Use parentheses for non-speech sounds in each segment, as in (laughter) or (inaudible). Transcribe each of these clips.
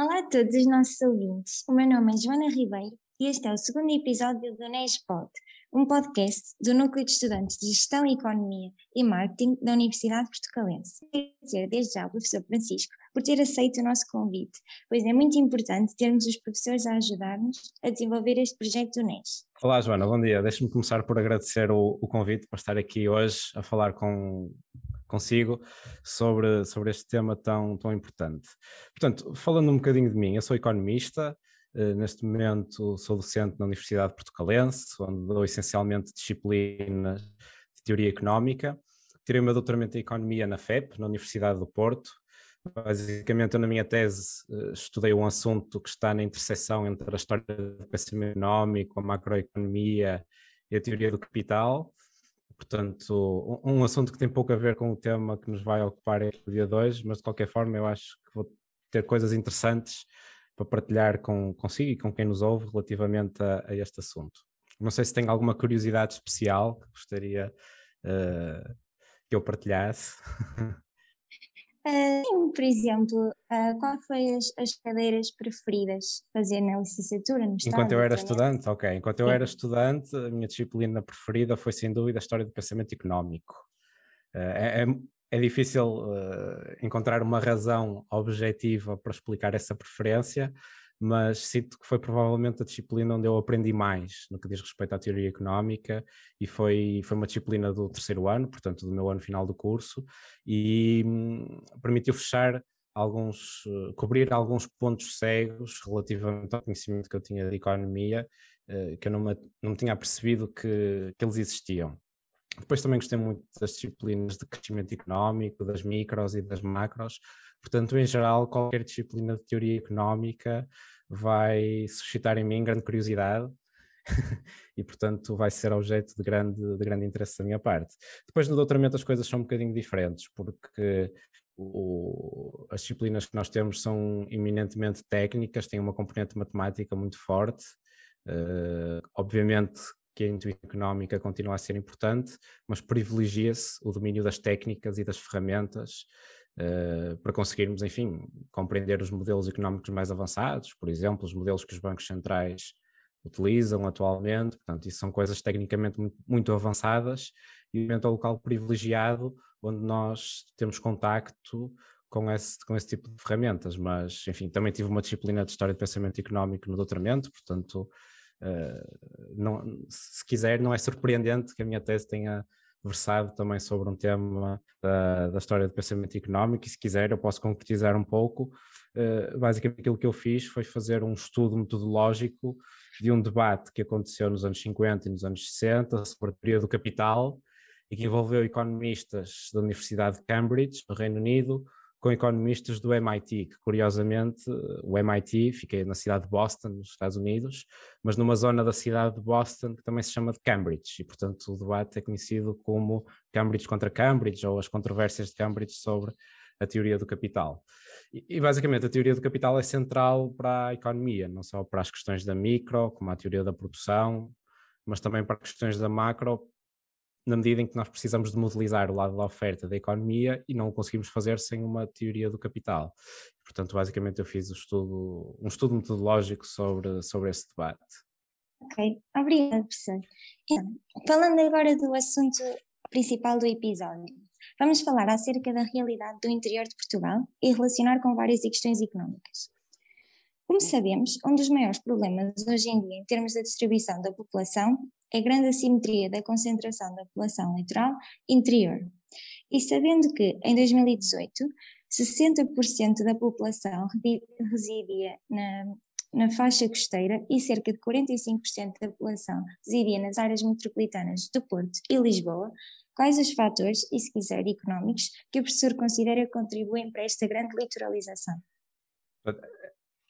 Olá a todos os nossos ouvintes. O meu nome é Joana Ribeiro e este é o segundo episódio do NESPOD, um podcast do Núcleo de Estudantes de Gestão Economia e Marketing da Universidade Portucalense. Agradecer desde já ao professor Francisco por ter aceito o nosso convite, pois é muito importante termos os professores a ajudar-nos a desenvolver este projeto do NES. Olá Joana, bom dia. Deixe-me começar por agradecer o, o convite para estar aqui hoje a falar com, consigo sobre, sobre este tema tão, tão importante. Portanto, falando um bocadinho de mim, eu sou economista, uh, neste momento sou docente na Universidade Portucalense, onde dou essencialmente disciplinas de teoria económica. Tirei o meu doutoramento em Economia na FEP, na Universidade do Porto. Basicamente, eu na minha tese uh, estudei um assunto que está na interseção entre a história do pensamento económico, a macroeconomia e a teoria do capital Portanto, um, assunto que tem pouco a ver com o tema que nos vai ocupar no dia 2, mas de qualquer forma eu acho que vou ter coisas interessantes para partilhar com, consigo e com quem nos ouve relativamente a, a este assunto. Não sei se tem alguma curiosidade especial que gostaria uh, que eu partilhasse. (laughs) Uh, por exemplo, uh, qual foi as, as, cadeiras preferidas fazer na licenciatura? No Enquanto eu era estudante, ok. Enquanto Sim. eu era estudante, a minha disciplina preferida foi sem dúvida a história do pensamento económico. Uh, é, é, é, difícil encontrar uma razão objetiva para explicar essa preferência, mas sinto que foi provavelmente a disciplina onde eu aprendi mais no que diz respeito à teoria económica e foi, foi uma disciplina do terceiro ano, portanto do meu ano final do curso, e hum, permitiu fechar alguns, uh, cobrir alguns pontos cegos relativamente ao conhecimento que eu tinha de economia, uh, que eu não me, não me tinha percebido que, que eles existiam. Depois também gostei muito das disciplinas de crescimento económico, das micros e das macros, Portanto, em geral, qualquer disciplina de teoria económica vai suscitar em mim grande curiosidade (laughs) e, portanto, vai ser objeto de grande, de grande interesse da minha parte. Depois, no doutoramento, as coisas são um bocadinho diferentes, porque o, as disciplinas que nós temos são eminentemente técnicas, têm uma componente matemática muito forte. Uh, obviamente que a intuição económica continua a ser importante, mas privilegia-se o domínio das técnicas e das ferramentas uh, para conseguirmos, enfim, compreender os modelos económicos mais avançados, por exemplo, os modelos que os bancos centrais utilizam atualmente, portanto, isso são coisas tecnicamente muito, muito avançadas e o é um local privilegiado onde nós temos contacto com esse, com esse tipo de ferramentas, mas enfim, também tive uma disciplina de História de Pensamento Económico no doutoramento, portanto, uh, não, se quiser, não é surpreendente que a minha tese tenha versado também sobre um tema da, da, história do pensamento económico e se quiser eu posso concretizar um pouco. Uh, basicamente aquilo que eu fiz foi fazer um estudo metodológico de um debate que aconteceu nos anos 50 e nos anos 60 sobre a teoria do capital e que envolveu economistas da Universidade de Cambridge, no Reino Unido, com economistas do MIT, que curiosamente o MIT fica na cidade de Boston, nos Estados Unidos, mas numa zona da cidade de Boston que também se chama de Cambridge, e portanto o debate é conhecido como Cambridge contra Cambridge, ou as controvérsias de Cambridge sobre a teoria do capital. E, e basicamente a teoria do capital é central para a economia, não só para as questões da micro, como a teoria da produção, mas também para questões da macro, na medida em que nós precisamos de modelizar o lado da oferta da economia e não o conseguimos fazer sem uma teoria do capital. Portanto, basicamente eu fiz um estudo, um estudo metodológico sobre, sobre esse debate. Ok, obrigada, professor. Então, falando agora do assunto principal do episódio, vamos falar acerca da realidade do interior de Portugal e relacionar com várias questões económicas. Como sabemos, um dos maiores problemas hoje em dia em termos da distribuição da população é a grande assimetria da concentração da população litoral interior. E sabendo que, em 2018, 60% da população residia na, na faixa costeira e cerca de 45% da população residia nas áreas metropolitanas do Porto e Lisboa, quais os fatores, e se quiser económicos, que o professor considera que contribuem para esta grande litoralização?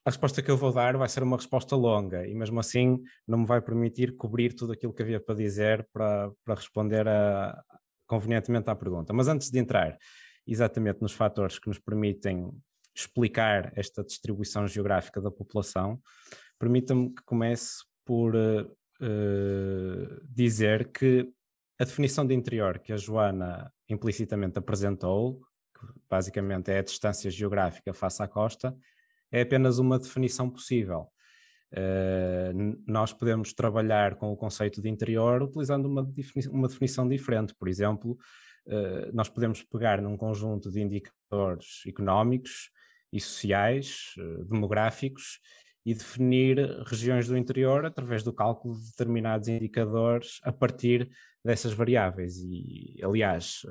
A resposta que eu vou dar vai ser uma resposta longa e mesmo assim não me vai permitir cobrir tudo aquilo que havia para dizer para, para responder a, convenientemente à pergunta. Mas antes de entrar exatamente nos fatores que nos permitem explicar esta distribuição geográfica da população, permita-me que comece por uh, dizer que a definição de interior que a Joana implicitamente apresentou, que basicamente é a distância geográfica face à costa, é apenas uma definição possível. Uh, nós podemos trabalhar com o conceito de interior utilizando uma, defini uma definição diferente. Por exemplo, uh, nós podemos pegar num conjunto de indicadores económicos e sociais, uh, demográficos, e definir regiões do interior através do cálculo de determinados indicadores a partir dessas variáveis. E, aliás,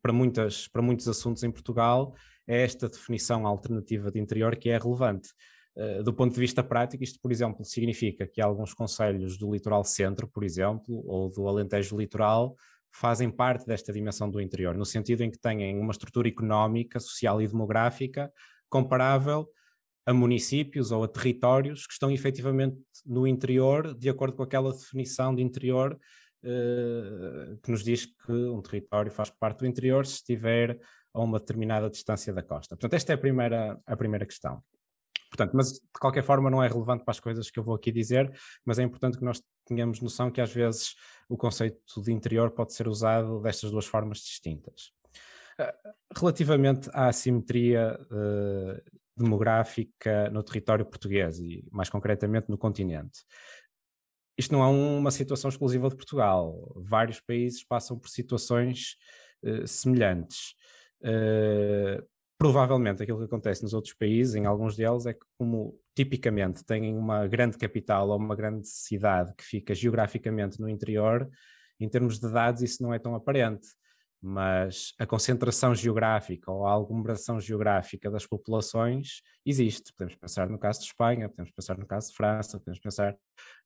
para, muitas, para muitos assuntos em Portugal, é esta definição alternativa de interior que é relevante. Uh, do ponto de vista prático, isto, por exemplo, significa que alguns conselhos do litoral centro, por exemplo, ou do Alentejo litoral, fazem parte desta dimensão do interior, no sentido em que têm uma estrutura económica, social e demográfica comparável a municípios ou a territórios que estão efetivamente no interior, de acordo com aquela definição de interior uh, que nos diz que um território faz parte do interior se estiver a uma determinada distância da costa. Portanto, esta é a primeira, a primeira questão. Portanto, mas de qualquer forma não é relevante para as coisas que eu vou aqui dizer, mas é importante que nós tenhamos noção que às vezes o conceito de interior pode ser usado destas duas formas distintas. Eh, relativamente à assimetria uh, demográfica no território português e mais concretamente no continente, isto não é uma situação exclusiva de Portugal. Vários países passam por situações uh, semelhantes. Uh, provavelmente aquilo que acontece nos outros países, em alguns deles, é que como tipicamente têm uma grande capital ou uma grande cidade que fica geograficamente no interior, em termos de dados isso não é tão aparente mas a concentração geográfica ou a aglomeração geográfica das populações existe. Podemos pensar no caso de Espanha, podemos pensar no caso de França, podemos pensar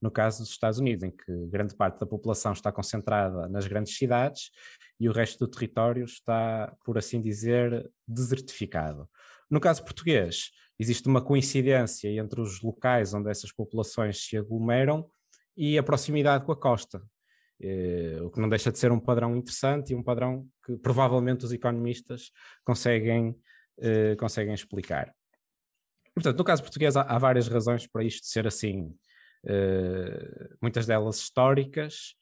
no caso dos Estados Unidos, em que grande parte da população está concentrada nas grandes cidades e o resto do território está, por assim dizer, desertificado. No caso português, existe uma coincidência entre os locais onde essas populações se aglomeram e a proximidade com a costa. Eh, o que não deixa de ser um padrão interessante e um padrão que provavelmente os economistas conseguem, eh, conseguem explicar. portanto, no caso português há, há, várias razões para isto ser assim, eh, muitas delas históricas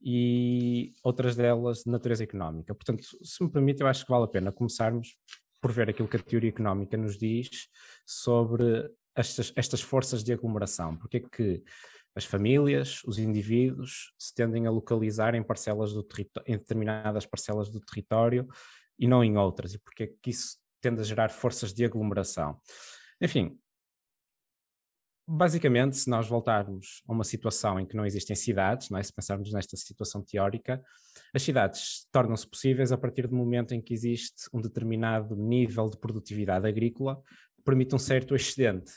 e outras delas de natureza económica. Portanto, se me permite, eu acho que vale a pena começarmos por ver aquilo que a teoria económica nos diz sobre estas, estas forças de aglomeração. Porque é que as famílias, os indivíduos se tendem a localizar em parcelas do em determinadas parcelas do território e não em outras, e porque é que isso tende a gerar forças de aglomeração. Enfim, basicamente, se nós voltarmos a uma situação em que não existem cidades, não é? se pensarmos nesta situação teórica, as cidades tornam-se possíveis a partir do momento em que existe um determinado nível de produtividade agrícola que permite um certo excedente.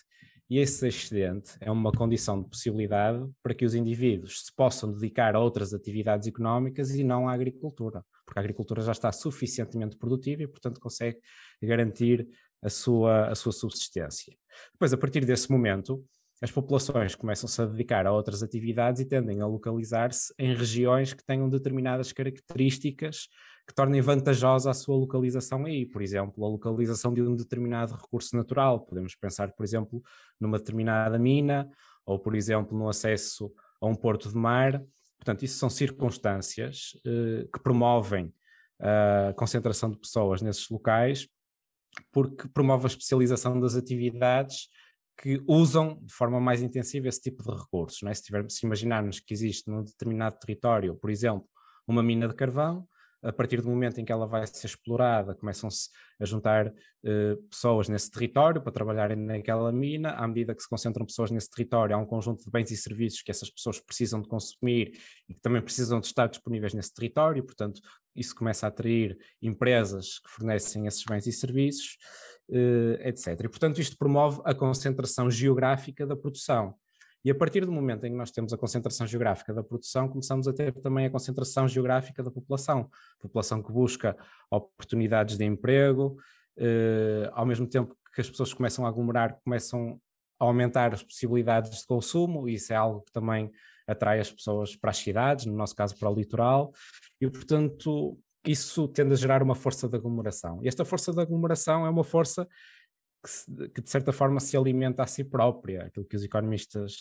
E esse excedente é uma condição de possibilidade para que os indivíduos se possam dedicar a outras atividades económicas e não à agricultura, porque a agricultura já está suficientemente produtiva e, portanto, consegue garantir a sua, a sua subsistência. Depois, a partir desse momento, as populações começam-se a dedicar a outras atividades e tendem a localizar-se em regiões que tenham determinadas características que tornem vantajosa a sua localização aí. Por exemplo, a localização de um determinado recurso natural. Podemos pensar, por exemplo, numa determinada mina, ou, por exemplo, no acesso a um porto de mar. Portanto, isso são circunstâncias eh, que promovem a concentração de pessoas nesses locais, porque promove a especialização das atividades que usam de forma mais intensiva esse tipo de recursos. É? Se, tiver, se imaginarmos que existe num determinado território, por exemplo, uma mina de carvão, a partir do momento em que ela vai ser explorada, começam-se a juntar uh, pessoas nesse território para trabalharem naquela mina. À medida que se concentram pessoas nesse território, há um conjunto de bens e serviços que essas pessoas precisam de consumir e que também precisam de estar disponíveis nesse território. Portanto, isso começa a atrair empresas que fornecem esses bens e serviços, uh, etc. E, portanto, isto promove a concentração geográfica da produção. E a partir do momento em que nós temos a concentração geográfica da produção, começamos a ter também a concentração geográfica da população. População que busca oportunidades de emprego, eh, ao mesmo tempo que as pessoas começam a aglomerar, começam a aumentar as possibilidades de consumo, e isso é algo que também atrai as pessoas para as cidades, no nosso caso para o litoral, e portanto isso tende a gerar uma força de aglomeração. E esta força de aglomeração é uma força que, que, de certa forma se alimenta a si própria, aquilo que os economistas,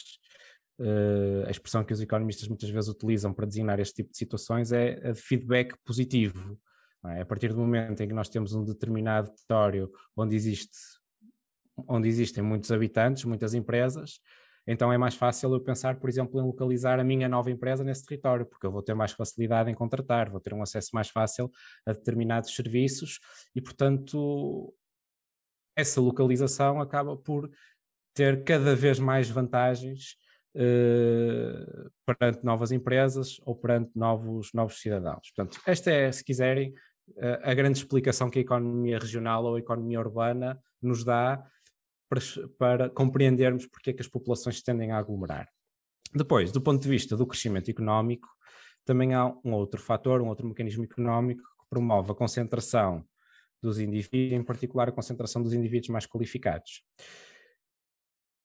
uh, a expressão que os economistas muitas vezes utilizam para designar este tipo de situações é a de feedback positivo. É? A partir do momento em que nós temos um determinado território onde existe onde existem muitos habitantes, muitas empresas, então é mais fácil eu pensar, por exemplo, em localizar a minha nova empresa nesse território, porque eu vou ter mais facilidade em contratar, vou ter um acesso mais fácil a determinados serviços e, portanto, essa localização acaba por ter cada vez mais vantagens uh, perante novas empresas ou perante novos, novos cidadãos. Portanto, esta é, se quiserem, a grande explicação que a economia regional ou a economia urbana nos dá para, para compreendermos porque é que as populações tendem a aglomerar. Depois, do ponto de vista do crescimento económico, também há um outro fator, um outro mecanismo económico que promove a concentração dos indivíduos, em particular a concentração dos indivíduos mais qualificados.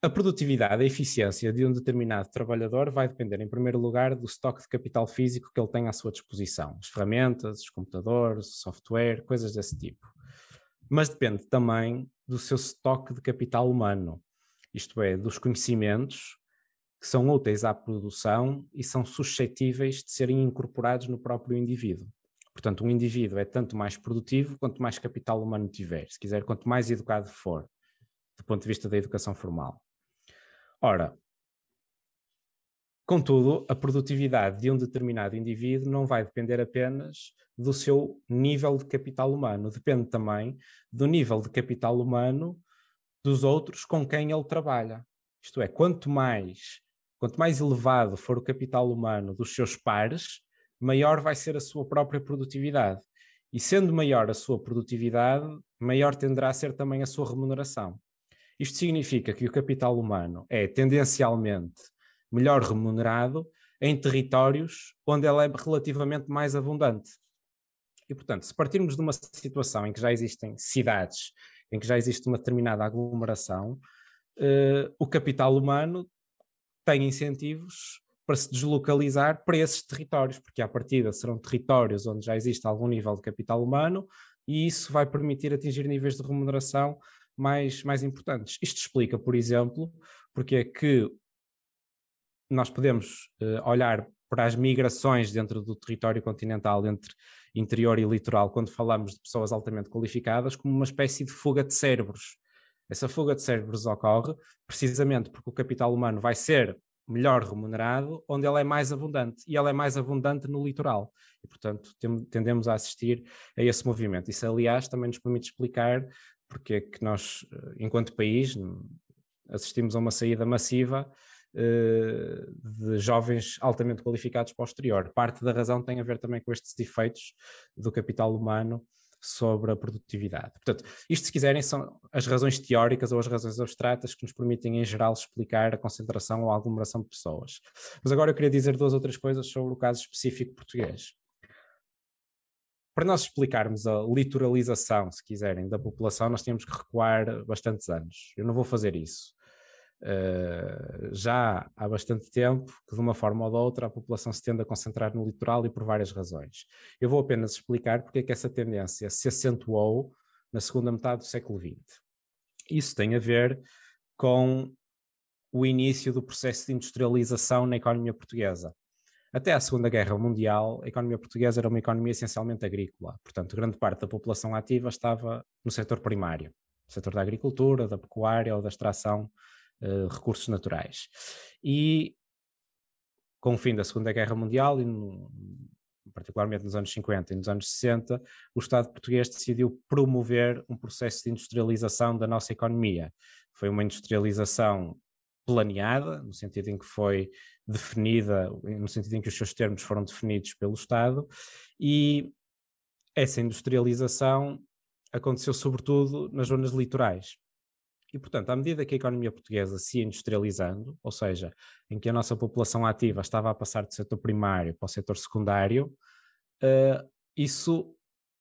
A produtividade, a eficiência de um determinado trabalhador vai depender, em primeiro lugar, do estoque de capital físico que ele tem à sua disposição, as ferramentas, os computadores, software, coisas desse tipo. Mas depende também do seu estoque de capital humano, isto é, dos conhecimentos que são úteis à produção e são suscetíveis de serem incorporados no próprio indivíduo. Portanto, um indivíduo é tanto mais produtivo quanto mais capital humano tiver, se quiser, quanto mais educado for, do ponto de vista da educação formal. Ora, Contudo, a produtividade de um determinado indivíduo não vai depender apenas do seu nível de capital humano, depende também do nível de capital humano dos outros com quem ele trabalha. Isto é, quanto mais, quanto mais elevado for o capital humano dos seus pares, maior vai ser a sua própria produtividade. E sendo maior a sua produtividade, maior tenderá a ser também a sua remuneração. Isto significa que o capital humano é tendencialmente melhor remunerado em territórios onde ela é relativamente mais abundante. E, portanto, se partirmos de uma situação em que já existem cidades, em que já existe uma determinada aglomeração, eh, o capital humano tem incentivos para se deslocalizar para esses territórios, porque à partida serão territórios onde já existe algum nível de capital humano e isso vai permitir atingir níveis de remuneração mais, mais importantes. Isto explica, por exemplo, porque é que nós podemos uh, olhar para as migrações dentro do território continental entre interior e litoral, quando falamos de pessoas altamente qualificadas, como uma espécie de fuga de cérebros. Essa fuga de cérebros ocorre precisamente porque o capital humano vai ser melhor remunerado onde ele é mais abundante e ele é mais abundante no litoral e portanto tendemos a assistir a esse movimento. Isso aliás também nos permite explicar porque é que nós eh, enquanto país assistimos a uma saída massiva eh, de jovens altamente qualificados para o exterior. Parte da razão tem a ver também com estes efeitos do capital humano sobre a produtividade. Portanto, isto, se quiserem, são as razões teóricas ou as razões abstratas que nos permitem, em geral, explicar a concentração ou a aglomeração de pessoas. Mas agora eu queria dizer duas outras coisas sobre o caso específico português. Para nós explicarmos a litoralização, se quiserem, da população, nós temos que recuar bastantes anos. Eu não vou fazer isso. Uh, já há bastante tempo que, de uma forma ou de outra, a população se tende a concentrar no litoral e por várias razões. Eu vou apenas explicar porque é que essa tendência se acentuou na segunda metade do século XX. Isso tem a ver com o início do processo de industrialização na economia portuguesa. Até a Segunda Guerra Mundial, a economia portuguesa era uma economia essencialmente agrícola, portanto, grande parte da população ativa estava no setor primário, no setor da agricultura, da pecuária ou da extração eh, recursos naturais. E com o fim da Segunda Guerra Mundial, e no, particularmente nos anos 50 e nos anos 60, o Estado português decidiu promover um processo de industrialização da nossa economia. Foi uma industrialização planeada, no sentido em que foi definida, no sentido em que os seus termos foram definidos pelo Estado, e essa industrialização aconteceu sobretudo nas zonas litorais. E, portanto, à medida que a economia portuguesa se ia industrializando, ou seja, em que a nossa população ativa estava a passar do setor primário para o setor secundário, uh, isso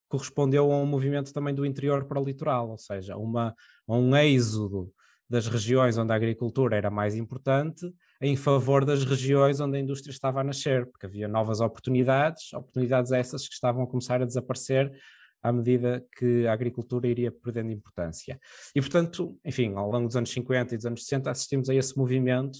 correspondeu a um movimento também do interior para o litoral, ou seja, uma, a um êxodo das regiões onde a agricultura era mais importante em favor das regiões onde a indústria estava a nascer, porque havia novas oportunidades, oportunidades essas que estavam a começar a desaparecer à medida que a agricultura iria perdendo importância. E, portanto, enfim, ao longo dos anos 50 e dos anos 60 assistimos a esse movimento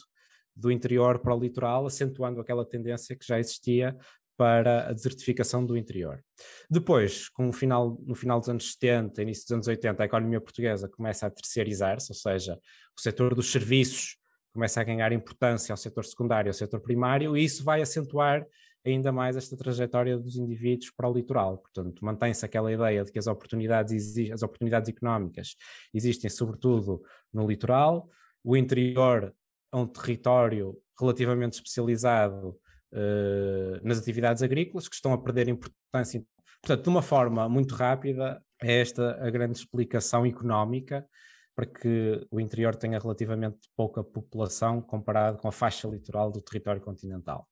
do interior para o litoral, acentuando aquela tendência que já existia para a desertificação do interior. Depois, com o final, no final dos anos 70, início dos anos 80, a economia portuguesa começa a terciarizar-se, ou seja, o setor dos serviços começa a ganhar importância ao setor secundário, ao setor primário, e isso vai acentuar ainda mais esta trajetória dos indivíduos para o litoral. Portanto, mantém-se aquela ideia de que as oportunidades, as oportunidades económicas existem sobretudo no litoral, o interior é um território relativamente especializado uh, nas atividades agrícolas, que estão a perder importância. Portanto, de uma forma muito rápida, é esta a grande explicação económica para que o interior tenha relativamente pouca população comparado com a faixa litoral do território continental.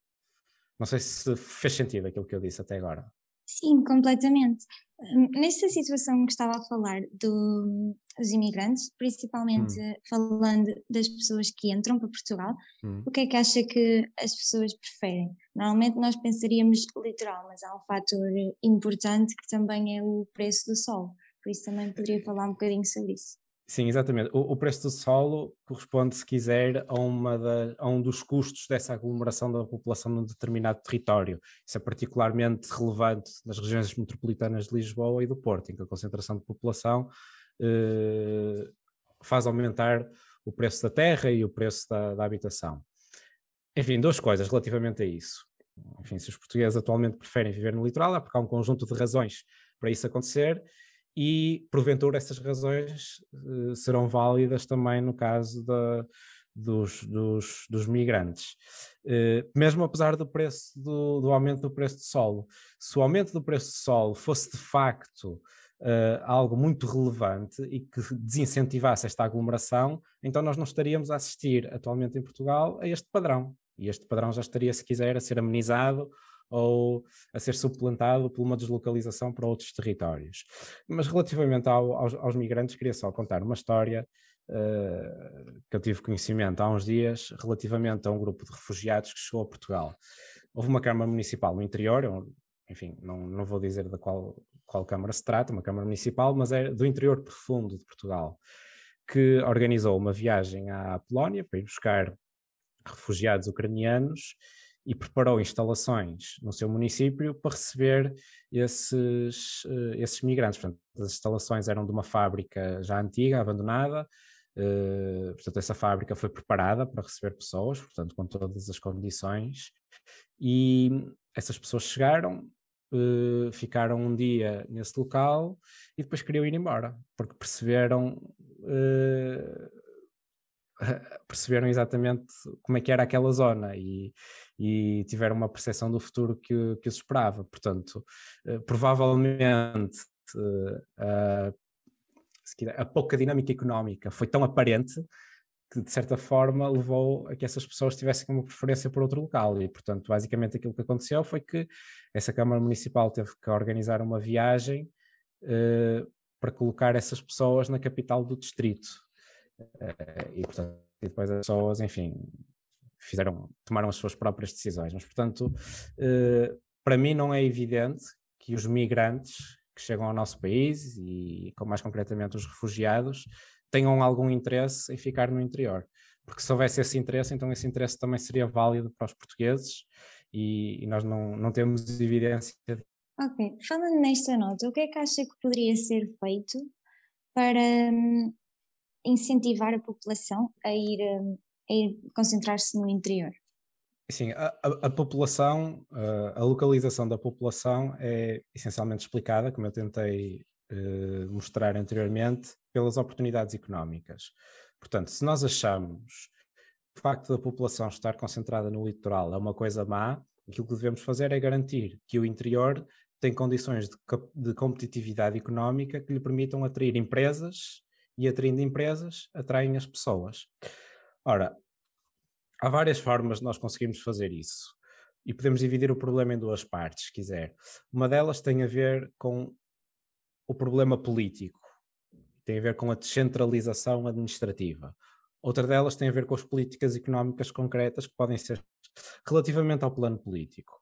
Não sei se fez sentido aquilo que eu disse até agora. Sim, completamente. Hum, nessa situação que estava a falar do, dos imigrantes, principalmente hum. falando das pessoas que entram para Portugal, hum. o que é que acha que as pessoas preferem? Normalmente nós pensaríamos litoral, mas há um fator importante que também é o preço do sol, por isso também poderia falar um bocadinho sobre isso. Sim, exatamente. O, o, preço do solo corresponde, se quiser, a, uma da, a um dos custos dessa aglomeração da população num determinado território. Isso é particularmente relevante nas regiões metropolitanas de Lisboa e do Porto, em que a concentração de população eh, faz aumentar o preço da terra e o preço da, da habitação. Enfim, duas coisas relativamente a isso. Enfim, se os portugueses atualmente preferem viver no litoral, é porque há um conjunto de razões para isso acontecer e, porventura, essas razões uh, serão válidas também no caso da, dos, dos, dos, migrantes. Uh, mesmo apesar do preço do, do, aumento do preço de solo, se o aumento do preço de solo fosse de facto uh, algo muito relevante e que desincentivasse esta aglomeração, então nós não estaríamos a assistir atualmente em Portugal a este padrão. E este padrão já estaria, se quiser, a ser amenizado ou a ser suplantado por uma deslocalização para outros territórios. Mas relativamente ao, aos, aos, migrantes, queria só contar uma história uh, que eu tive conhecimento há uns dias relativamente a um grupo de refugiados que chegou a Portugal. Houve uma Câmara Municipal no interior, enfim, não, não vou dizer da qual, qual Câmara se trata, uma Câmara Municipal, mas é do interior profundo de Portugal, que organizou uma viagem à Polónia para ir buscar refugiados ucranianos e preparou instalações no seu município para receber esses, uh, esses migrantes. Portanto, as instalações eram de uma fábrica já antiga, abandonada, uh, portanto, essa fábrica foi preparada para receber pessoas, portanto, com todas as condições, e essas pessoas chegaram, uh, ficaram um dia nesse local e depois queriam ir embora, porque perceberam (laughs) perceberam exatamente como é que era aquela zona e, e tiveram uma percepção do futuro que, que os esperava. Portanto, uh, provavelmente uh, a pouca dinâmica económica foi tão aparente que, de certa forma, levou a que essas pessoas tivessem uma preferência por outro local. E, portanto, basicamente aquilo que aconteceu foi que essa Câmara Municipal teve que organizar uma viagem uh, para colocar essas pessoas na capital do distrito. Uh, e, portanto, e depois as pessoas, enfim, fizeram, tomaram as suas próprias decisões. Mas, portanto, uh, para mim não é evidente que os migrantes que chegam ao nosso país e, mais concretamente, os refugiados, tenham algum interesse em ficar no interior. Porque se houvesse esse interesse, então esse interesse também seria válido para os portugueses e, e nós não, não temos evidência. Ok, falando nesta nota, o que é que acha que poderia ser feito para hum, incentivar a população a ir, ir concentrar-se no interior? Sim, a, a, população, a localização da população é essencialmente explicada, como eu tentei uh, mostrar anteriormente, pelas oportunidades económicas. Portanto, se nós achamos que o facto da população estar concentrada no litoral é uma coisa má, aquilo que devemos fazer é garantir que o interior tem condições de, de competitividade económica que lhe permitam atrair empresas e atraindo empresas, atraem as pessoas. Ora, há várias formas de nós conseguirmos fazer isso e podemos dividir o problema em duas partes, se quiser. Uma delas tem a ver com o problema político, tem a ver com a descentralização administrativa. Outra delas tem a ver com as políticas económicas concretas que podem ser relativamente ao plano político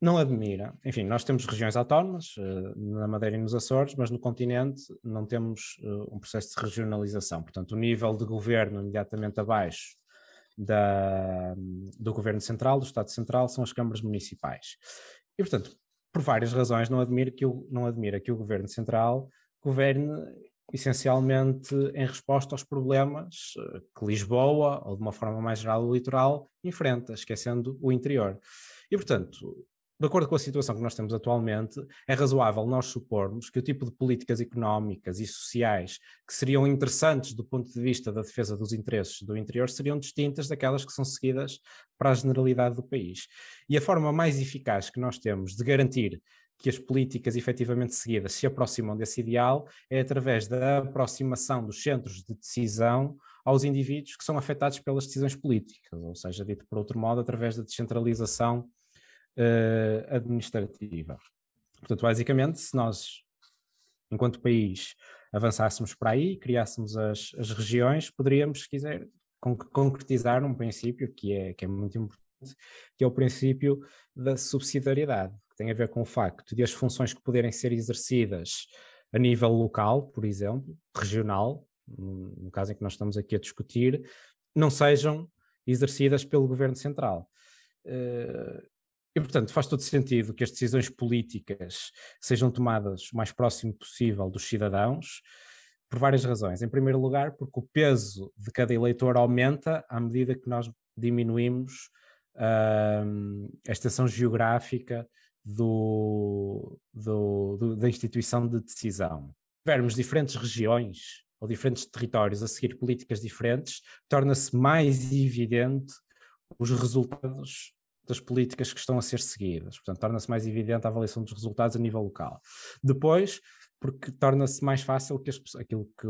não admira. Enfim, nós temos regiões autónomas, uh, na Madeira e nos Açores, mas no continente não temos uh, um processo de regionalização. Portanto, o nível de governo imediatamente abaixo da, do governo central, do Estado Central, são as câmaras municipais. E, portanto, por várias razões, não admira que o, não admira que o Governo Central governe essencialmente em resposta aos problemas eh, que Lisboa, ou de uma forma mais geral o litoral, enfrenta, esquecendo o interior. E, portanto, de acordo com a situação que nós temos atualmente, é razoável nós supormos que o tipo de políticas económicas e sociais que seriam interessantes do ponto de vista da defesa dos interesses do interior seriam distintas daquelas que são seguidas para a generalidade do país. E a forma mais eficaz que nós temos de garantir que as políticas efetivamente seguidas se aproximam desse ideal é através da aproximação dos centros de decisão aos indivíduos que são afetados pelas decisões políticas, ou seja, dito por outro modo, através da descentralização uh, administrativa. Portanto, basicamente, se nós, enquanto país, avançássemos para aí, criássemos as, as regiões, poderíamos, se quiser, concretizar um princípio que é, que é muito importante, que é o princípio da subsidiariedade, que tem a ver com o facto de as funções que poderem ser exercidas a nível local, por exemplo, regional, no caso em que nós estamos aqui a discutir, não sejam exercidas pelo Governo Central. E, portanto, faz todo sentido que as decisões políticas sejam tomadas o mais próximo possível dos cidadãos, por várias razões. Em primeiro lugar, porque o peso de cada eleitor aumenta à medida que nós diminuímos uh, a extensão geográfica do, do, do, da instituição de decisão. Tivermos diferentes regiões ou diferentes territórios a seguir políticas diferentes, torna-se mais evidente os resultados das políticas que estão a ser seguidas. Portanto, torna-se mais evidente a avaliação dos resultados a nível local. Depois, porque torna-se mais fácil que as, aquilo que,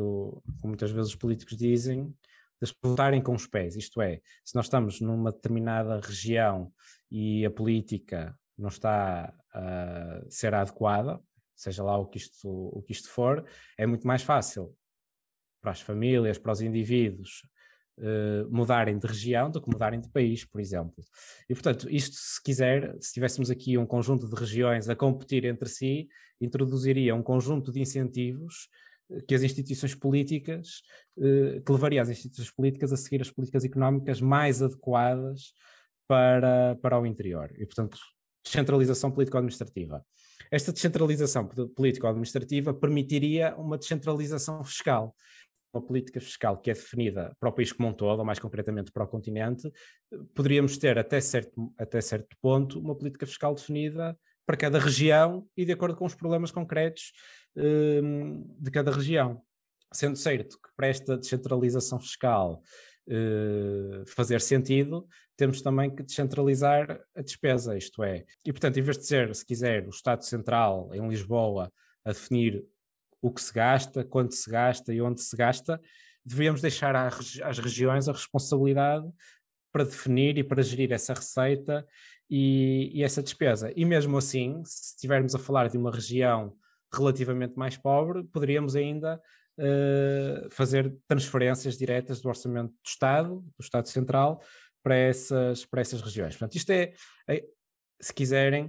que muitas vezes os políticos dizem, de voltarem com os pés. Isto é, se nós estamos numa determinada região e a política não está a ser adequada, seja lá o que isto, o que isto for, é muito mais fácil para as famílias, para os indivíduos, uh, mudarem de região do que mudarem de país, por exemplo. E, portanto, isto, se quiser, se tivéssemos aqui um conjunto de regiões a competir entre si, introduziria um conjunto de incentivos eh, que as instituições políticas, uh, que levaria as instituições políticas a seguir as políticas económicas mais adequadas para, para o interior. E, portanto, descentralização político-administrativa. Esta descentralização político-administrativa permitiria uma descentralização fiscal uma política fiscal que é definida para o país como um todo, ou mais concretamente para o continente, poderíamos ter até certo, até certo ponto uma política fiscal definida para cada região e de acordo com os problemas concretos um, de cada região. Sendo certo que para esta descentralização fiscal uh, fazer sentido, temos também que descentralizar a despesa, isto é. E, portanto, em vez de ser, se quiser, o Estado Central em Lisboa a definir o que se gasta, quanto se gasta e onde se gasta, devíamos deixar às regiões a responsabilidade para definir e para gerir essa receita e, e, essa despesa. E mesmo assim, se estivermos a falar de uma região relativamente mais pobre, poderíamos ainda uh, fazer transferências diretas do orçamento do Estado, do Estado Central, para essas, para essas regiões. Portanto, isto é, é se quiserem,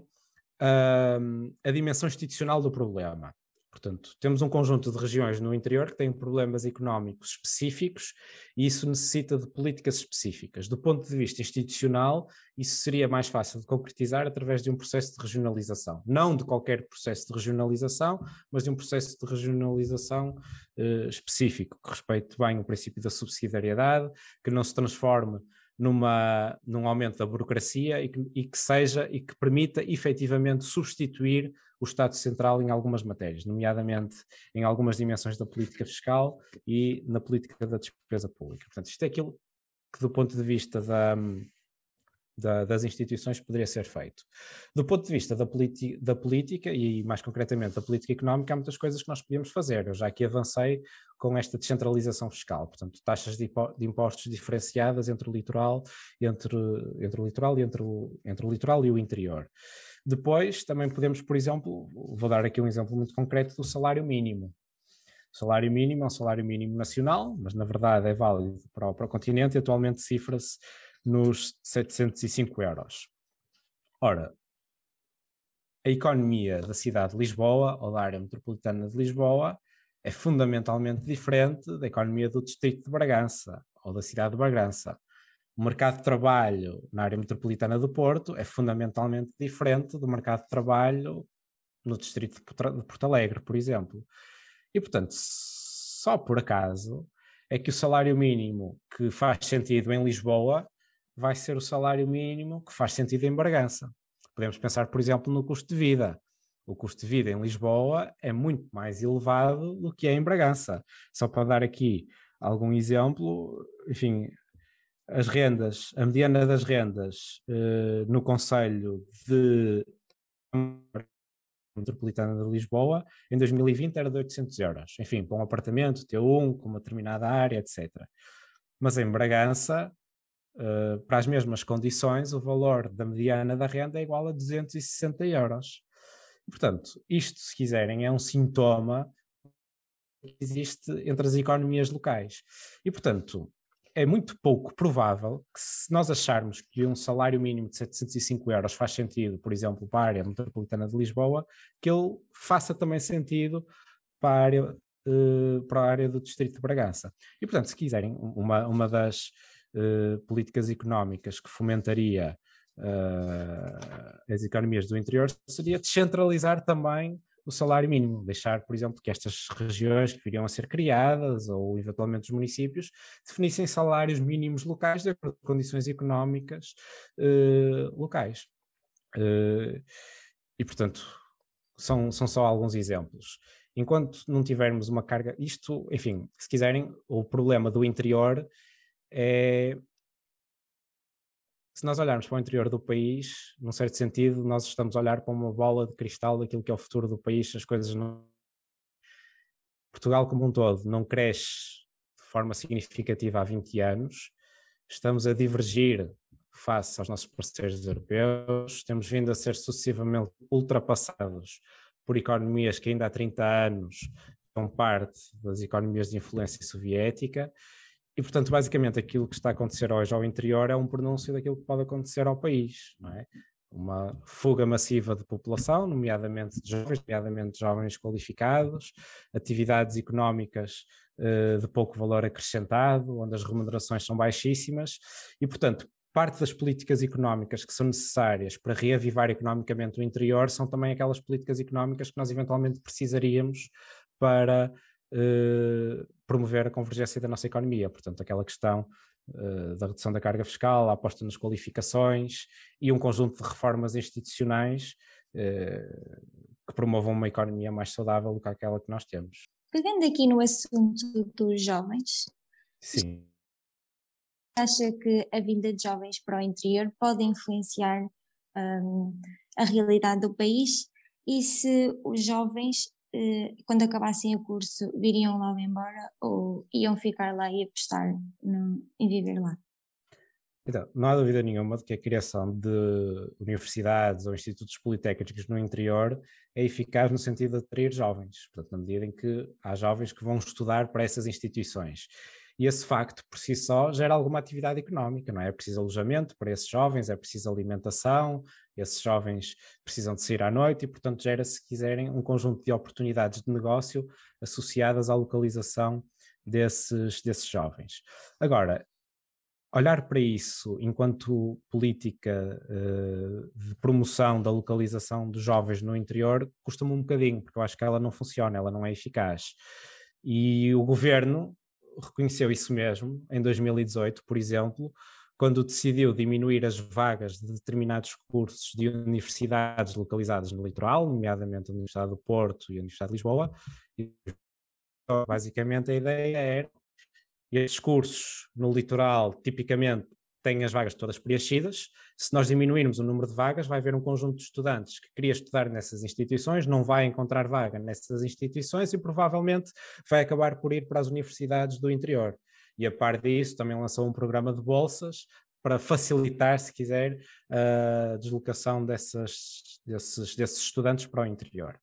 uh, a dimensão institucional do problema. Portanto, temos um conjunto de regiões no interior que têm problemas económicos específicos e isso necessita de políticas específicas. Do ponto de vista institucional, isso seria mais fácil de concretizar através de um processo de regionalização. Não de qualquer processo de regionalização, mas de um processo de regionalização eh, específico, que respeite bem o princípio da subsidiariedade, que não se transforme numa, num aumento da burocracia e que, e que seja e que permita efetivamente substituir o Estado Central em algumas matérias, nomeadamente em algumas dimensões da política fiscal e na política da despesa pública. Portanto, isto é aquilo que, do ponto de vista da, da, das instituições, poderia ser feito. Do ponto de vista da, da, política, e mais concretamente da política económica, há muitas coisas que nós podíamos fazer. Eu já aqui avancei com esta descentralização fiscal, portanto, taxas de, de impostos diferenciadas entre o litoral, entre, entre o litoral e entre o, entre o litoral e o interior. Depois, também podemos, por exemplo, vou dar aqui um exemplo muito concreto do salário mínimo. O salário mínimo é um salário mínimo nacional, mas na verdade é válido para o, para o continente e atualmente cifra-se nos 705 euros. Ora, a economia da cidade de Lisboa ou da área metropolitana de Lisboa é fundamentalmente diferente da economia do distrito de Bragança ou da cidade de Bragança. o mercado de trabalho na área metropolitana do Porto é fundamentalmente diferente do mercado de trabalho no distrito de Porto Alegre, por exemplo. E, portanto, só por acaso é que o salário mínimo que faz sentido em Lisboa vai ser o salário mínimo que faz sentido em Bragança. Podemos pensar, por exemplo, no custo de vida. O custo de vida em Lisboa é muito mais elevado do que é em Bragança. Só para dar aqui algum exemplo, enfim, as rendas, a mediana das rendas uh, no Conselho de Metropolitana de Lisboa em 2020 era de 800 euros. Enfim, para um apartamento, T1, com uma determinada área, etc. Mas em Bragança, uh, para as mesmas condições, o valor da mediana da renda é igual a 260 euros. Portanto, isto, se quiserem, é um sintoma que existe entre as economias locais. E, portanto, é muito pouco provável que se nós acharmos que um salário mínimo de 705 euros faz sentido, por exemplo, para a área metropolitana de Lisboa, que ele faça também sentido para a área, uh, para a área do Distrito de Bragança. E, portanto, se quiserem, uma, uma das uh, políticas económicas que fomentaria uh, as economias do interior seria descentralizar também o salário mínimo, deixar, por exemplo, que estas regiões que viriam a ser criadas, ou eventualmente os municípios, definissem salários mínimos locais de acordo com condições económicas uh, locais. E, portanto, são, são só alguns exemplos. Enquanto não tivermos uma carga, isto, enfim, se quiserem, o problema do interior é se nós olharmos para o interior do país, num certo sentido, nós estamos a olhar para uma bola de cristal daquilo que é o futuro do país, as coisas não. Portugal, como um todo, não cresce de forma significativa há 20 anos, estamos a divergir face aos nossos parceiros europeus, temos vindo a ser sucessivamente ultrapassados por economias que ainda há 30 anos são parte das economias de influência soviética e, portanto, basicamente aquilo que está a acontecer hoje ao interior é um pronúncio daquilo que pode acontecer ao país, não é? Uma fuga massiva de população, nomeadamente de jovens, nomeadamente de jovens qualificados, atividades económicas uh, de pouco valor acrescentado, onde as remunerações são baixíssimas, e, portanto, parte das políticas económicas que são necessárias para reavivar economicamente o interior são também aquelas políticas económicas que nós eventualmente precisaríamos para promover a convergência da nossa economia. Portanto, aquela questão uh, da redução da carga fiscal, a aposta nas qualificações e um conjunto de reformas institucionais uh, que promovam uma economia mais saudável do que aquela que nós temos. Pegando aqui no assunto dos jovens. Sim. Acha que a vinda de jovens para o interior pode influenciar um, a realidade do país? E se os jovens eh, quando acabassem o curso, viriam logo embora ou iam ficar lá e apostar no, em viver lá? Então, não há dúvida nenhuma de que a criação de universidades ou institutos politécnicos no interior é eficaz no sentido de atrair jovens, portanto, na medida em que há jovens que vão estudar para essas instituições. E esse facto, por si só, gera alguma atividade económica, não é? É preciso alojamento para esses jovens, é preciso alimentação, esses jovens precisam de sair à noite e, portanto, gera, se quiserem, um conjunto de oportunidades de negócio associadas à localização desses, desses jovens. Agora, olhar para isso enquanto política uh, de promoção da localização dos jovens no interior custa-me um bocadinho, porque eu acho que ela não funciona, ela não é eficaz. E o governo reconheceu isso mesmo em 2018, por exemplo, quando decidiu diminuir as vagas de determinados cursos de universidades localizadas no litoral, nomeadamente a Universidade do Porto e a Universidade de Lisboa, e basicamente a ideia era estes cursos no litoral tipicamente têm as vagas todas preenchidas. Se nós diminuirmos o número de vagas, vai haver um conjunto de estudantes que queria estudar nessas instituições, não vai encontrar vaga nessas instituições e provavelmente vai acabar por ir para as universidades do interior. E a par disso, também lançou um programa de bolsas para facilitar, se quiser, a deslocação dessas, desses, desses estudantes para o interior.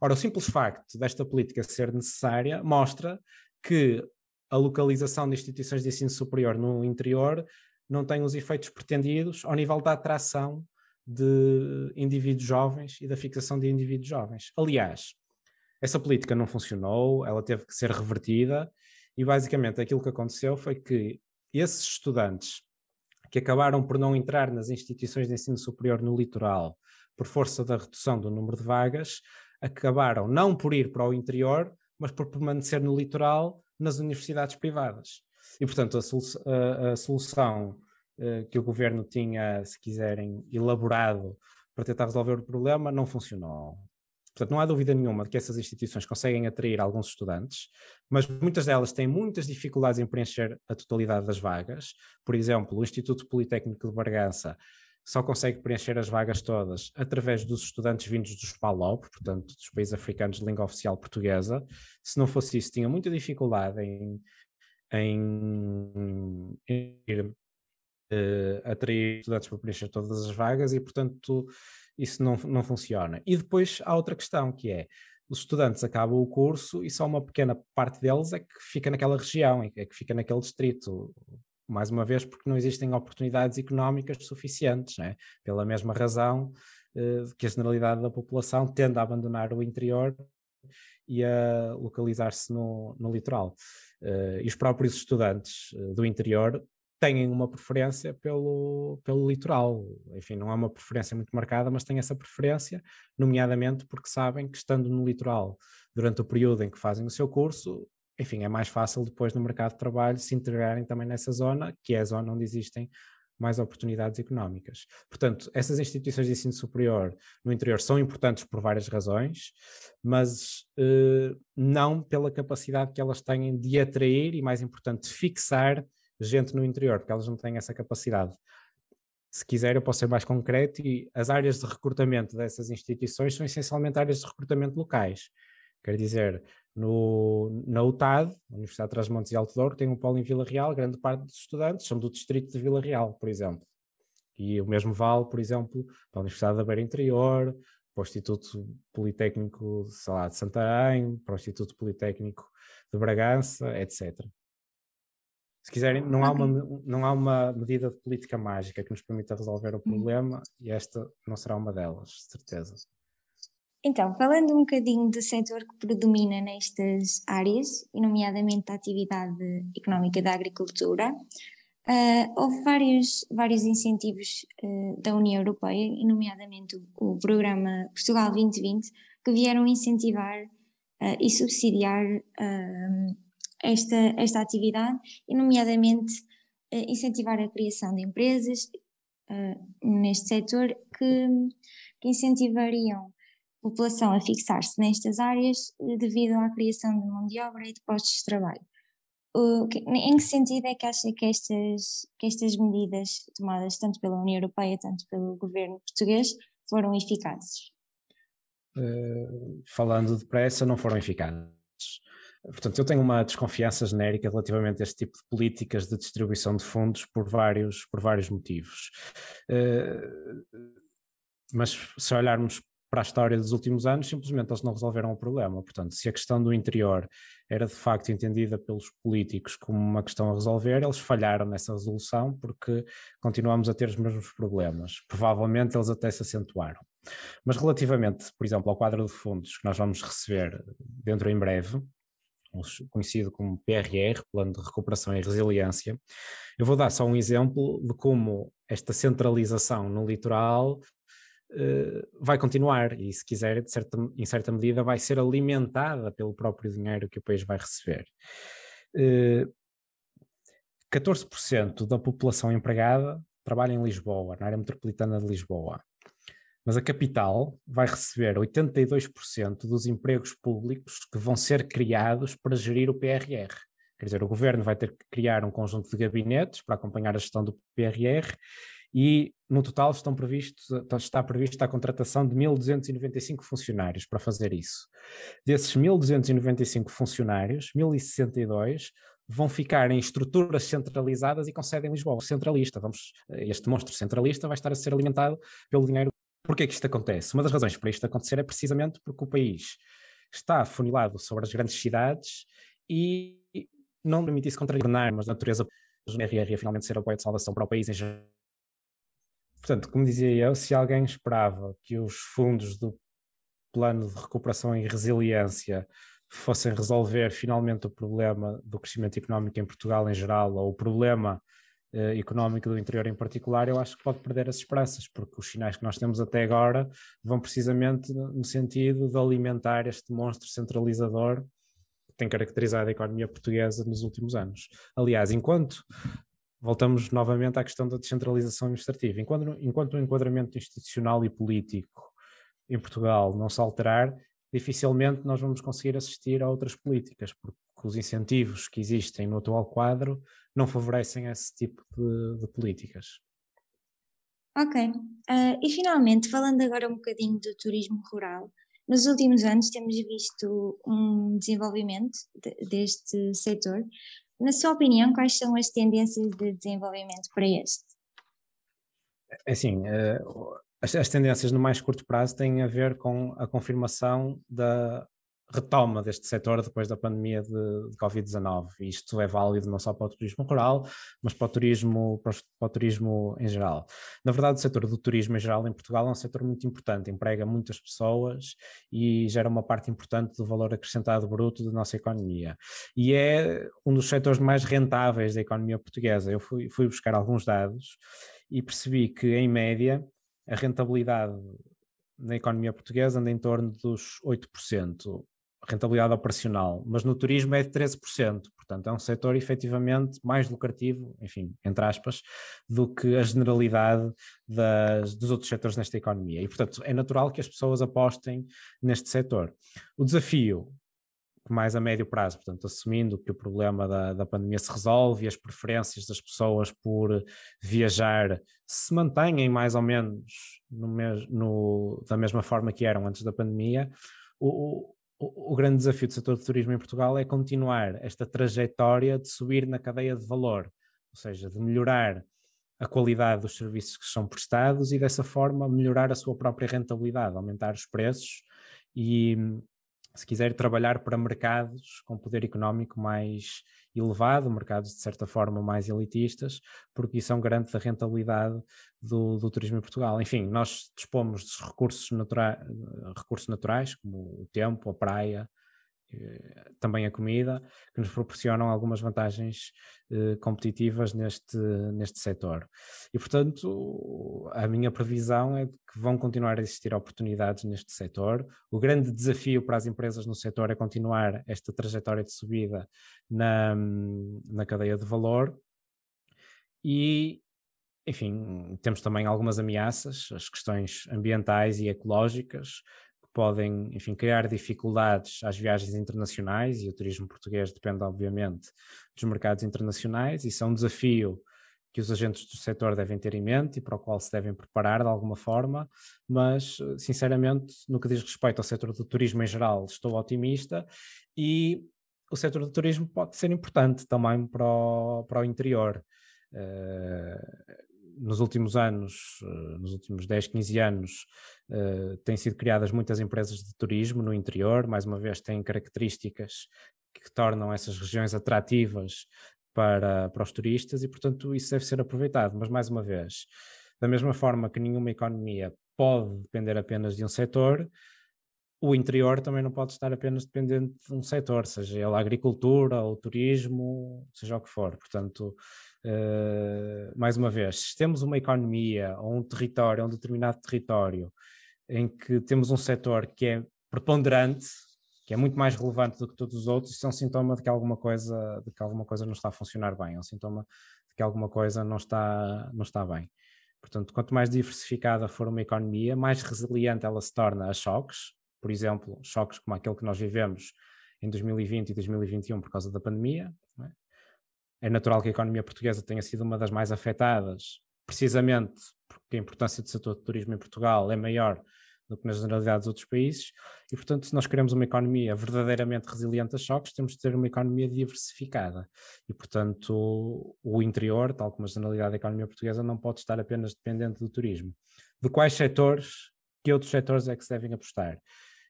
Ora, o simples facto desta política ser necessária mostra que a localização de instituições de ensino superior no interior não tem os efeitos pretendidos ao nível da atração de indivíduos jovens e da fixação de indivíduos jovens. Aliás, essa política não funcionou, ela teve que ser revertida e basicamente aquilo que aconteceu foi que esses estudantes que acabaram por não entrar nas instituições de ensino superior no litoral por força da redução do número de vagas, acabaram não por ir para o interior, mas por permanecer no litoral nas universidades privadas. E, portanto, a, solu a, a solução uh, que o governo tinha, se quiserem, elaborado para tentar resolver o problema não funcionou. Portanto, não há dúvida nenhuma de que essas instituições conseguem atrair alguns estudantes, mas muitas delas têm muitas dificuldades em preencher a totalidade das vagas. Por exemplo, o Instituto Politécnico de Bargança só consegue preencher as vagas todas através dos estudantes vindos dos PALOP, portanto, dos países africanos de língua oficial portuguesa. Se não fosse isso, tinha muita dificuldade em, em, em uh, atrair estudantes para preencher todas as vagas e, portanto, isso não, não funciona. E depois há outra questão que é, os estudantes acabam o curso e só uma pequena parte deles é que fica naquela região, é que fica naquele distrito mais uma vez porque não existem oportunidades económicas suficientes, né? pela mesma razão uh, que a generalidade da população tende a abandonar o interior e a localizar-se no, no litoral. Uh, e os próprios estudantes uh, do interior têm uma preferência pelo, pelo litoral. Enfim, não é uma preferência muito marcada, mas têm essa preferência, nomeadamente porque sabem que estando no litoral durante o período em que fazem o seu curso, enfim, é mais fácil depois no mercado de trabalho se integrarem também nessa zona, que é a zona onde existem mais oportunidades económicas. Portanto, essas instituições de ensino superior no interior são importantes por várias razões, mas eh, não pela capacidade que elas têm de atrair e, mais importante, fixar gente no interior, porque elas não têm essa capacidade. Se quiser, eu posso ser mais concreto e as áreas de recrutamento dessas instituições são essencialmente áreas de recrutamento locais. Quer dizer, no, na UTAD, Universidade de Trás-Montes e Alto Douro, tem um polo em Vila Real, grande parte dos estudantes são do distrito de Vila Real, por exemplo. E o mesmo vale, por exemplo, para a Universidade da Beira Interior, para o Instituto Politécnico sei lá, de Santarém, para o Instituto Politécnico de Bragança, etc. Se quiserem, não há, uma, não há uma medida de política mágica que nos permita resolver o hum. problema e esta não será uma delas, de certeza. Então, falando um bocadinho do setor que predomina nestas áreas, nomeadamente da atividade económica da agricultura, uh, houve vários, vários incentivos uh, da União Europeia, nomeadamente o, o, programa Portugal 2020, que vieram incentivar uh, e subsidiar esta, esta atividade, e nomeadamente incentivar a criação de empresas neste setor que, que incentivariam população a fixar-se nestas áreas eh, devido à criação de mão de obra e de postos de trabalho. em que sentido é que acha que estas, que estas medidas tomadas tanto pela União Europeia, tanto pelo governo português, foram eficazes? Uh, falando depressa, não foram eficazes. Portanto, eu tenho uma desconfiança genérica relativamente a este tipo de políticas de distribuição de fundos por vários, por vários motivos. Uh, mas se olharmos para a história dos últimos anos, simplesmente eles não resolveram o problema. Portanto, se a questão do interior era de facto entendida pelos políticos como uma questão a resolver, eles falharam nessa resolução porque continuamos a ter os mesmos problemas. Provavelmente eles até se acentuaram. Mas relativamente, por exemplo, ao quadro de fundos que nós vamos receber dentro em breve, conhecido como PRR, Plano de Recuperação e Resiliência, eu vou dar só um exemplo de como esta centralização no litoral uh, vai continuar e, se quiser, certa, em certa medida, vai ser alimentada pelo próprio dinheiro que o país vai receber. Uh, eh, 14% da população empregada trabalha em Lisboa, na área metropolitana de Lisboa. Mas a capital vai receber 82% dos empregos públicos que vão ser criados para gerir o PRR. Quer dizer, o governo vai ter que criar um conjunto de gabinetes para acompanhar a gestão do PRR e no total estão previstos, está prevista a contratação de 1.295 funcionários para fazer isso. Desses 1.295 funcionários, 1.062 vão ficar em estruturas centralizadas e com sede em Lisboa. Centralista, vamos, este monstro centralista vai estar a ser alimentado pelo dinheiro. Porquê que isto acontece? Uma das razões para isto acontecer é precisamente porque o país está afunilado sobre as grandes cidades e não permite-se contrariar, mas a natureza do RR finalmente ser apoio de salvação para o país em geral Portanto, como dizia eu, se alguém esperava que os fundos do plano de recuperação e resiliência fossem resolver finalmente o problema do crescimento económico em Portugal em geral, ou o problema uh, económico do interior em particular, eu acho que pode perder as esperanças, porque os sinais que nós temos até agora vão precisamente no sentido de alimentar este monstro centralizador que tem caracterizado a economia portuguesa nos últimos anos. Aliás, enquanto voltamos novamente à questão da descentralização administrativa, enquanto, enquanto o enquadramento institucional e político em Portugal não se alterar, dificilmente nós vamos conseguir assistir a outras políticas, porque os incentivos que existem no atual quadro não favorecem esse tipo de, de políticas. Ok. Uh, e finalmente, falando agora um bocadinho do turismo rural, nos últimos anos temos visto um desenvolvimento de, deste setor. Na sua opinião, quais são as tendências de desenvolvimento para este? É assim, uh, as, as, tendências no mais curto prazo têm a ver com a confirmação da retoma deste setor depois da pandemia de, de Covid-19. Isto é válido não só para o turismo rural, mas para o turismo, para o, turismo em geral. Na verdade, o setor do turismo em geral em Portugal é um setor muito importante, emprega muitas pessoas e gera uma parte importante do valor acrescentado bruto da nossa economia. E é um dos setores mais rentáveis da economia portuguesa. Eu fui, fui buscar alguns dados e percebi que, em média, a rentabilidade na economia portuguesa anda em torno dos 8%, rentabilidade operacional, mas no turismo é de 13%, portanto é um setor efetivamente mais lucrativo, enfim, entre aspas, do que a generalidade das, dos outros setores nesta economia. E, portanto, é natural que as pessoas apostem neste setor. O desafio mais a médio prazo, portanto, assumindo que o problema da, da pandemia se resolve e as preferências das pessoas por viajar se mantêm mais ou menos no no, da mesma forma que eram antes da pandemia, o, o, grande desafio do setor do turismo em Portugal é continuar esta trajetória de subir na cadeia de valor, ou seja, de melhorar a qualidade dos serviços que são prestados e dessa forma melhorar a sua própria rentabilidade, aumentar os preços e, se quiser trabalhar para mercados com poder económico mais elevado, mercados de certa forma mais elitistas, porque isso é um garante da rentabilidade do, do turismo em Portugal. Enfim, nós dispomos de recursos, natura recursos naturais, como o tempo, a praia, também a comida, que nos proporcionam algumas vantagens eh, competitivas neste, neste setor. E, portanto, a minha previsão é que vão continuar a existir oportunidades neste setor. O grande desafio para as empresas no setor é continuar esta trajetória de subida na, na cadeia de valor. E, enfim, temos também algumas ameaças, as questões ambientais e ecológicas, podem, enfim, criar dificuldades às viagens internacionais e o turismo português depende, obviamente, dos mercados internacionais. Isso é um desafio que os agentes do setor devem ter em mente e para o qual se devem preparar de alguma forma, mas, sinceramente, no que diz respeito ao setor do turismo em geral, estou otimista e o setor do turismo pode ser importante também para o, para o interior. Uh, nos últimos anos, uh, nos últimos 10, 15 anos, uh, têm sido criadas muitas empresas de turismo no interior, mais uma vez têm características que tornam essas regiões atrativas para, para os turistas e, portanto, isso deve ser aproveitado. Mas, mais uma vez, da mesma forma que nenhuma economia pode depender apenas de um setor, o interior também não pode estar apenas dependente de um setor, seja ele a agricultura, ou o turismo, seja o que for. Portanto, uh, mais uma vez, se temos uma economia ou um território, um determinado território, em que temos um setor que é preponderante, que é muito mais relevante do que todos os outros, isso é um sintoma de que alguma coisa, de que alguma coisa não está a funcionar bem, é um sintoma de que alguma coisa não está, não está bem. Portanto, quanto mais diversificada for uma economia, mais resiliente ela se torna a choques, por exemplo, choques como aquele que nós vivemos em 2020 e 2021 por causa da pandemia. É? É natural que a economia portuguesa tenha sido uma das mais afetadas, precisamente porque a importância do setor de turismo em Portugal é maior do que nas generalidades dos outros países, e portanto, se nós queremos uma economia verdadeiramente resiliente a choques, temos de ter uma economia diversificada. E portanto, o interior, tal como a generalidade da economia portuguesa, não pode estar apenas dependente do turismo. De quais setores, que outros setores é que se devem apostar?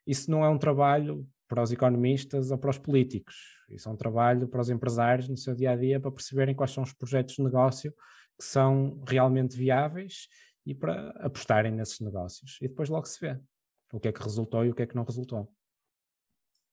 isso não é um trabalho para os economistas ou para os políticos. Isso é um trabalho para os empresários no seu dia a dia para perceberem quais são os projetos de negócio que são realmente viáveis e para apostarem nesses negócios. E depois logo se vê o que é que resultou e o que é que não resultou.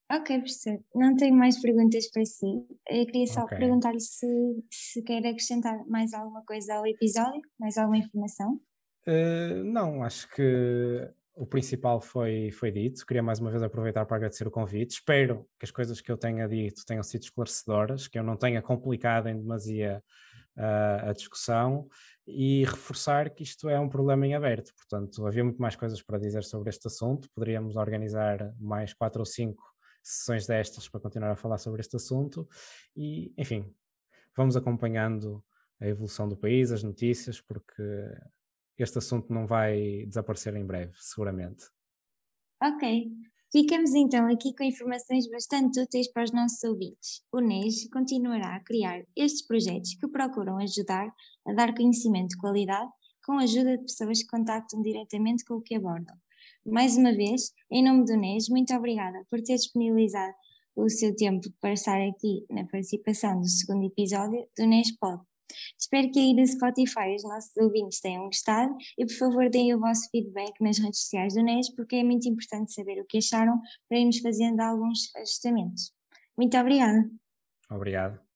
Ok, professor. Não tenho mais perguntas para si. Eu queria só okay. perguntar-lhe se, se quer acrescentar mais alguma coisa ao episódio, mais alguma informação. Uh, não, acho que o principal foi, foi dito. Queria mais uma vez aproveitar para agradecer o convite. Espero que as coisas que eu tenha dito tenham sido esclarecedoras, que eu não tenha complicado em demasia uh, a discussão e reforçar que isto é um problema em aberto. Portanto, havia muito mais coisas para dizer sobre este assunto. Poderíamos organizar mais quatro ou cinco sessões destas para continuar a falar sobre este assunto e, enfim, vamos acompanhando a evolução do país, as notícias, porque este assunto não vai desaparecer em breve, seguramente. Ok. Ficamos então aqui com informações bastante úteis para os nossos ouvintes. O NES continuará a criar estes projetos que procuram ajudar a dar conhecimento de qualidade com a ajuda de pessoas que contactam diretamente com o que abordam. Mais uma vez, em nome do NES, muito obrigada por ter disponibilizado o seu tempo para estar aqui na participação do segundo episódio do NES Pod. Espero que aí no Spotify os nossos ouvintes tenham gostado e por favor deem o vosso feedback nas redes sociais do NES porque é muito importante saber o que acharam para irmos fazendo alguns ajustamentos. Muito obrigada. Obrigado.